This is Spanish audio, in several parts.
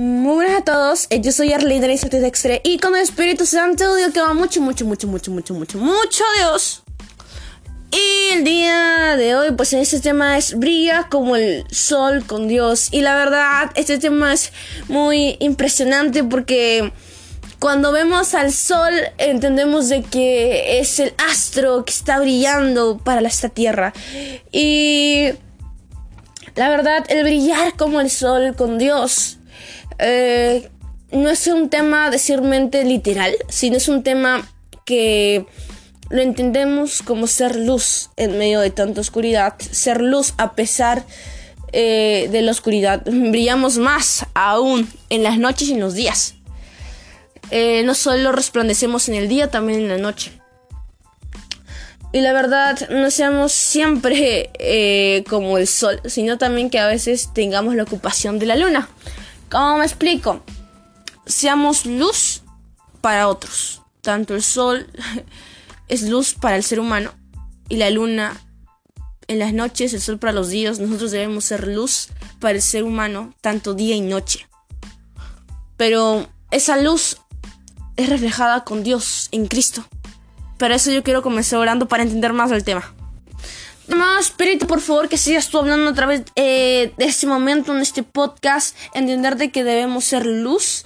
Muy buenas a todos, eh, yo soy Arlene de Dextre y con el Espíritu Santo digo que va mucho, mucho, mucho, mucho, mucho, mucho, mucho Dios. Y el día de hoy, pues este tema es brilla como el sol con Dios. Y la verdad, este tema es muy impresionante porque cuando vemos al sol entendemos de que es el astro que está brillando para esta tierra. Y la verdad, el brillar como el sol con Dios eh, no es un tema decirmente literal, sino es un tema que lo entendemos como ser luz en medio de tanta oscuridad, ser luz a pesar eh, de la oscuridad. Brillamos más aún en las noches y en los días. Eh, no solo resplandecemos en el día, también en la noche. Y la verdad, no seamos siempre como el sol, sino también que a veces tengamos la ocupación de la luna. ¿Cómo me explico? Seamos luz para otros. Tanto el sol es luz para el ser humano y la luna en las noches, el sol para los días. Nosotros debemos ser luz para el ser humano, tanto día y noche. Pero esa luz es reflejada con Dios en Cristo. Para eso yo quiero comenzar orando para entender más el tema. Más Espíritu, por favor, que sigas tú hablando a través eh, de este momento en este podcast. Entender de que debemos ser luz,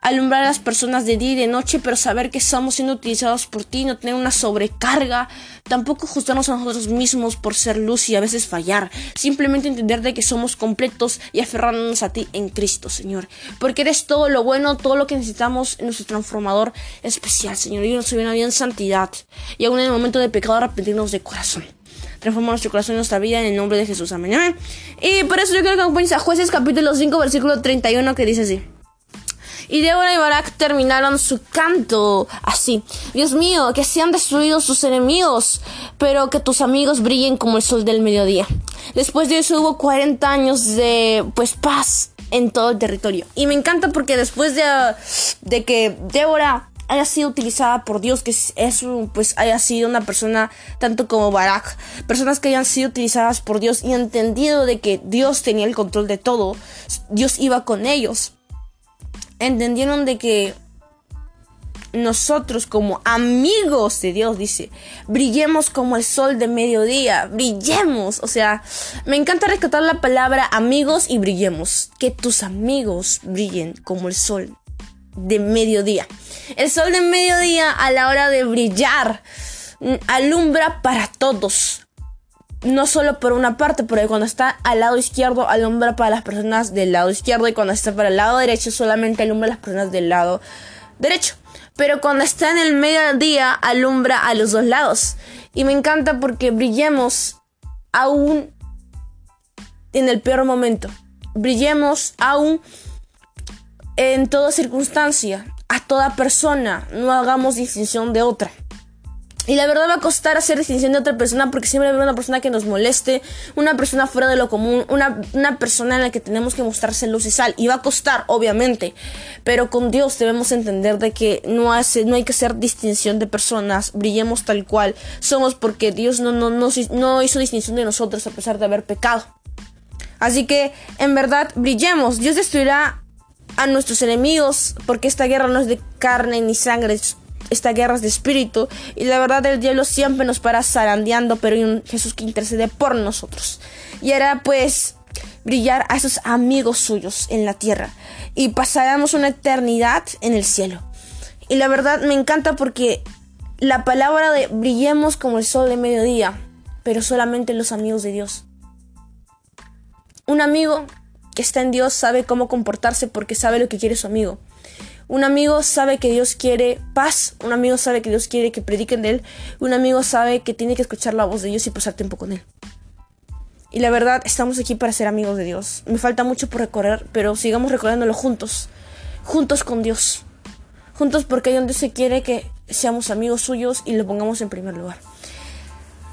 alumbrar a las personas de día y de noche, pero saber que estamos siendo utilizados por ti, no tener una sobrecarga. Tampoco ajustarnos a nosotros mismos por ser luz y a veces fallar. Simplemente entender de que somos completos y aferrarnos a ti en Cristo, Señor. Porque eres todo lo bueno, todo lo que necesitamos en nuestro transformador especial, Señor. Y nos viene bien santidad. Y aún en el momento de pecado arrepentirnos de corazón transforma nuestro corazón y nuestra vida en el nombre de Jesús. Amén. Y por eso yo quiero que acompañes a Jueces capítulo 5, versículo 31, que dice así. Y Débora y Barak terminaron su canto así. Dios mío, que sean destruidos tus enemigos, pero que tus amigos brillen como el sol del mediodía. Después de eso hubo 40 años de pues paz en todo el territorio. Y me encanta porque después de, de que Débora haya sido utilizada por Dios, que es, pues haya sido una persona tanto como Barak, personas que hayan sido utilizadas por Dios y entendido de que Dios tenía el control de todo, Dios iba con ellos entendieron de que nosotros como amigos de Dios, dice, brillemos como el sol de mediodía, brillemos. O sea, me encanta rescatar la palabra amigos y brillemos. Que tus amigos brillen como el sol de mediodía. El sol de mediodía a la hora de brillar mm, alumbra para todos no solo por una parte, porque cuando está al lado izquierdo alumbra para las personas del lado izquierdo y cuando está para el lado derecho solamente alumbra a las personas del lado derecho. Pero cuando está en el mediodía alumbra a los dos lados. Y me encanta porque brillemos aún en el peor momento. Brillemos aún en toda circunstancia, a toda persona. No hagamos distinción de otra. Y la verdad va a costar hacer distinción de otra persona porque siempre haber una persona que nos moleste, una persona fuera de lo común, una, una persona en la que tenemos que mostrarse luz y sal. Y va a costar, obviamente. Pero con Dios debemos entender de que no, hace, no hay que hacer distinción de personas, brillemos tal cual somos porque Dios no, no, no, no hizo distinción de nosotros a pesar de haber pecado. Así que, en verdad, brillemos. Dios destruirá a nuestros enemigos porque esta guerra no es de carne ni sangre, esta guerra es de espíritu y la verdad el diablo siempre nos para zarandeando, pero hay un Jesús que intercede por nosotros. Y hará pues brillar a esos amigos suyos en la tierra y pasaremos una eternidad en el cielo. Y la verdad me encanta porque la palabra de brillemos como el sol de mediodía, pero solamente los amigos de Dios. Un amigo que está en Dios sabe cómo comportarse porque sabe lo que quiere su amigo. Un amigo sabe que Dios quiere paz, un amigo sabe que Dios quiere que prediquen de Él, un amigo sabe que tiene que escuchar la voz de Dios y pasar tiempo con Él. Y la verdad, estamos aquí para ser amigos de Dios. Me falta mucho por recorrer, pero sigamos recorriéndolo juntos, juntos con Dios. Juntos porque hay donde se quiere que seamos amigos suyos y lo pongamos en primer lugar.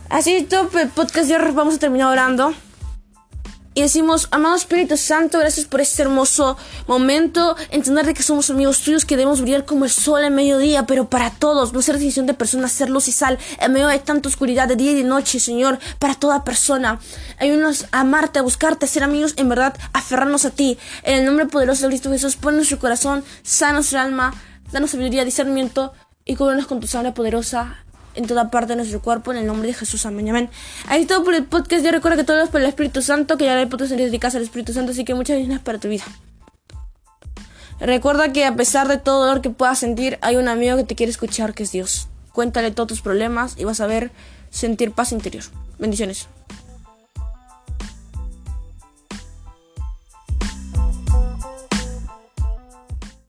Así todo el podcast de vamos a terminar orando. Y decimos, amado Espíritu Santo, gracias por este hermoso momento, entender de que somos amigos tuyos, que debemos brillar como el sol en mediodía, pero para todos, no ser decisión de personas, ser luz y sal, en medio de tanta oscuridad de día y de noche, Señor, para toda persona. Ayúdanos a amarte, a buscarte, a ser amigos, en verdad, aferrarnos a ti. En el nombre poderoso de Cristo Jesús, pon nuestro corazón, sana nuestra alma, danos sabiduría, discernimiento y cúbrenos con tu sangre poderosa en toda parte de nuestro cuerpo, en el nombre de Jesús. Amén, amén. Ahí es todo por el podcast. Yo recuerdo que todo es por el Espíritu Santo, que ya hay podcast en casa al Espíritu Santo, así que muchas gracias para tu vida. Recuerda que a pesar de todo dolor que puedas sentir, hay un amigo que te quiere escuchar, que es Dios. Cuéntale todos tus problemas y vas a ver sentir paz interior. Bendiciones.